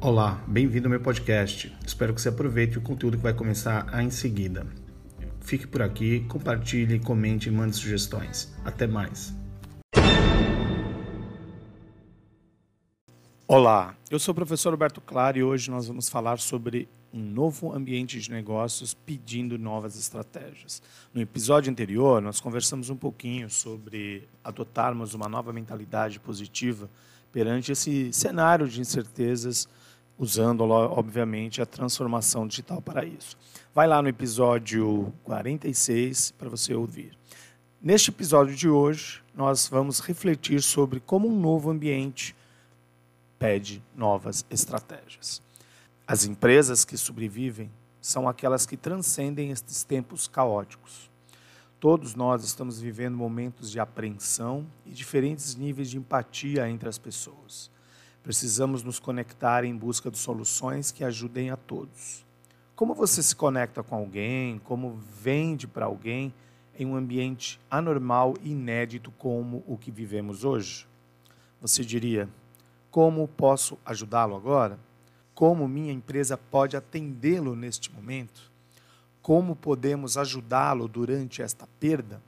Olá, bem-vindo ao meu podcast. Espero que você aproveite o conteúdo que vai começar em seguida. Fique por aqui, compartilhe, comente e mande sugestões. Até mais. Olá, eu sou o professor Roberto Claro e hoje nós vamos falar sobre um novo ambiente de negócios pedindo novas estratégias. No episódio anterior, nós conversamos um pouquinho sobre adotarmos uma nova mentalidade positiva perante esse cenário de incertezas, usando, obviamente, a transformação digital para isso. Vai lá no episódio 46 para você ouvir. Neste episódio de hoje, nós vamos refletir sobre como um novo ambiente pede novas estratégias. As empresas que sobrevivem são aquelas que transcendem estes tempos caóticos. Todos nós estamos vivendo momentos de apreensão e diferentes níveis de empatia entre as pessoas. Precisamos nos conectar em busca de soluções que ajudem a todos. Como você se conecta com alguém, como vende para alguém em um ambiente anormal e inédito como o que vivemos hoje? Você diria: como posso ajudá-lo agora? Como minha empresa pode atendê-lo neste momento? Como podemos ajudá-lo durante esta perda?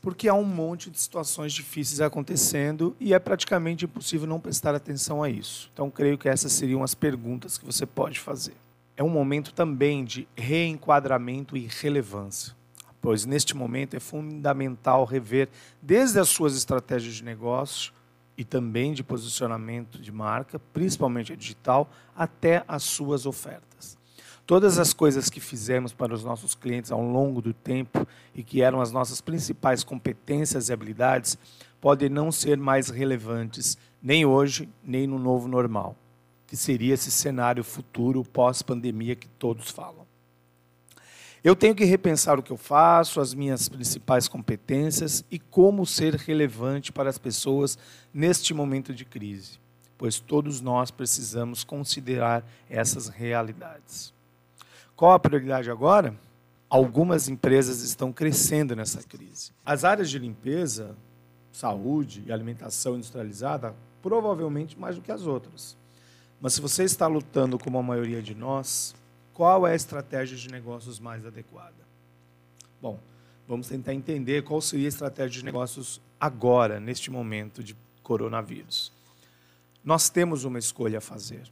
Porque há um monte de situações difíceis acontecendo e é praticamente impossível não prestar atenção a isso. Então, creio que essas seriam as perguntas que você pode fazer. É um momento também de reenquadramento e relevância, pois neste momento é fundamental rever desde as suas estratégias de negócio e também de posicionamento de marca, principalmente a digital, até as suas ofertas. Todas as coisas que fizemos para os nossos clientes ao longo do tempo e que eram as nossas principais competências e habilidades podem não ser mais relevantes nem hoje, nem no novo normal, que seria esse cenário futuro pós-pandemia que todos falam. Eu tenho que repensar o que eu faço, as minhas principais competências e como ser relevante para as pessoas neste momento de crise, pois todos nós precisamos considerar essas realidades. Qual a prioridade agora? Algumas empresas estão crescendo nessa crise. As áreas de limpeza, saúde e alimentação industrializada, provavelmente mais do que as outras. Mas se você está lutando como a maioria de nós, qual é a estratégia de negócios mais adequada? Bom, vamos tentar entender qual seria a estratégia de negócios agora, neste momento de coronavírus. Nós temos uma escolha a fazer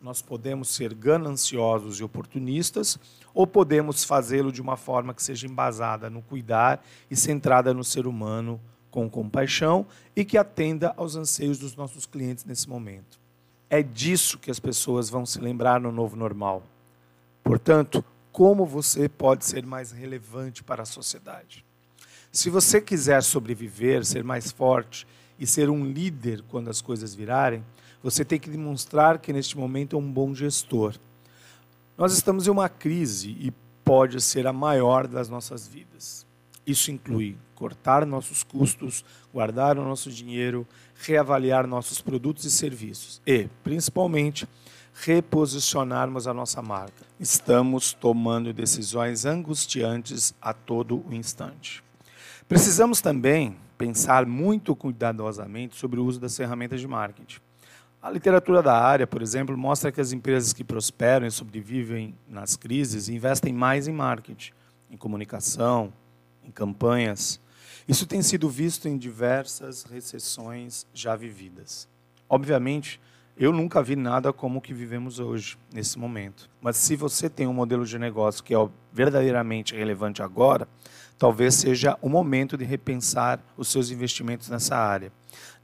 nós podemos ser gananciosos e oportunistas, ou podemos fazê-lo de uma forma que seja embasada no cuidar e centrada no ser humano com compaixão e que atenda aos anseios dos nossos clientes nesse momento. É disso que as pessoas vão se lembrar no novo normal. Portanto, como você pode ser mais relevante para a sociedade? Se você quiser sobreviver, ser mais forte e ser um líder quando as coisas virarem, você tem que demonstrar que neste momento é um bom gestor. Nós estamos em uma crise e pode ser a maior das nossas vidas. Isso inclui cortar nossos custos, guardar o nosso dinheiro, reavaliar nossos produtos e serviços e, principalmente, reposicionarmos a nossa marca. Estamos tomando decisões angustiantes a todo o instante. Precisamos também pensar muito cuidadosamente sobre o uso das ferramentas de marketing. A literatura da área, por exemplo, mostra que as empresas que prosperam e sobrevivem nas crises investem mais em marketing, em comunicação, em campanhas. Isso tem sido visto em diversas recessões já vividas. Obviamente, eu nunca vi nada como o que vivemos hoje, nesse momento. Mas se você tem um modelo de negócio que é verdadeiramente relevante agora, talvez seja o momento de repensar os seus investimentos nessa área.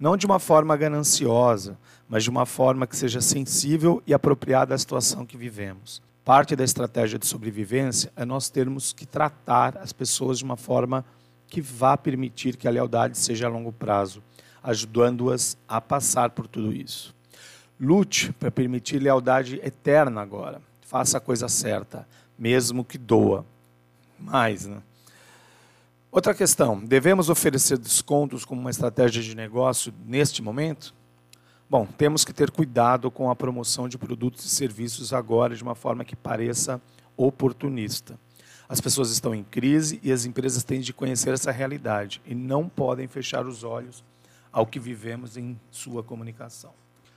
Não de uma forma gananciosa, mas de uma forma que seja sensível e apropriada à situação que vivemos. Parte da estratégia de sobrevivência é nós termos que tratar as pessoas de uma forma que vá permitir que a lealdade seja a longo prazo, ajudando-as a passar por tudo isso. Lute para permitir lealdade eterna agora. Faça a coisa certa, mesmo que doa. Mais, né? Outra questão: devemos oferecer descontos como uma estratégia de negócio neste momento? Bom, temos que ter cuidado com a promoção de produtos e serviços agora de uma forma que pareça oportunista. As pessoas estão em crise e as empresas têm de conhecer essa realidade e não podem fechar os olhos ao que vivemos em sua comunicação.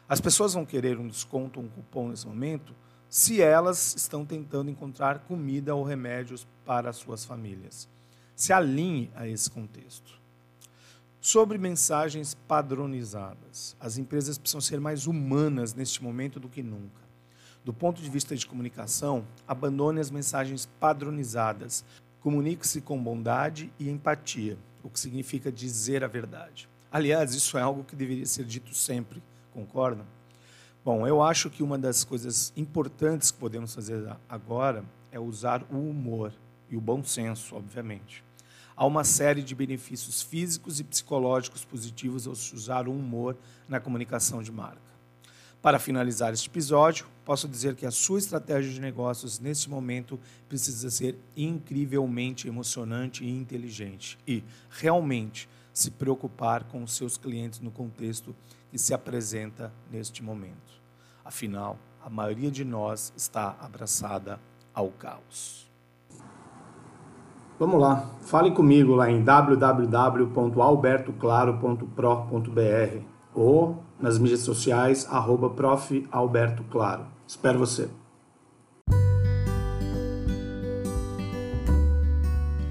As pessoas vão querer um desconto, um cupom nesse momento, se elas estão tentando encontrar comida ou remédios para suas famílias. Se alinhe a esse contexto. Sobre mensagens padronizadas. As empresas precisam ser mais humanas neste momento do que nunca. Do ponto de vista de comunicação, abandone as mensagens padronizadas. Comunique-se com bondade e empatia, o que significa dizer a verdade. Aliás, isso é algo que deveria ser dito sempre, concordam? Bom, eu acho que uma das coisas importantes que podemos fazer agora é usar o humor e o bom senso, obviamente. Há uma série de benefícios físicos e psicológicos positivos ao se usar o humor na comunicação de marca. Para finalizar este episódio, posso dizer que a sua estratégia de negócios neste momento precisa ser incrivelmente emocionante e inteligente e realmente se preocupar com os seus clientes no contexto que se apresenta neste momento. Afinal, a maioria de nós está abraçada ao caos. Vamos lá, fale comigo lá em www.albertoclaro.pro.br ou nas mídias sociais, arroba. Espero você.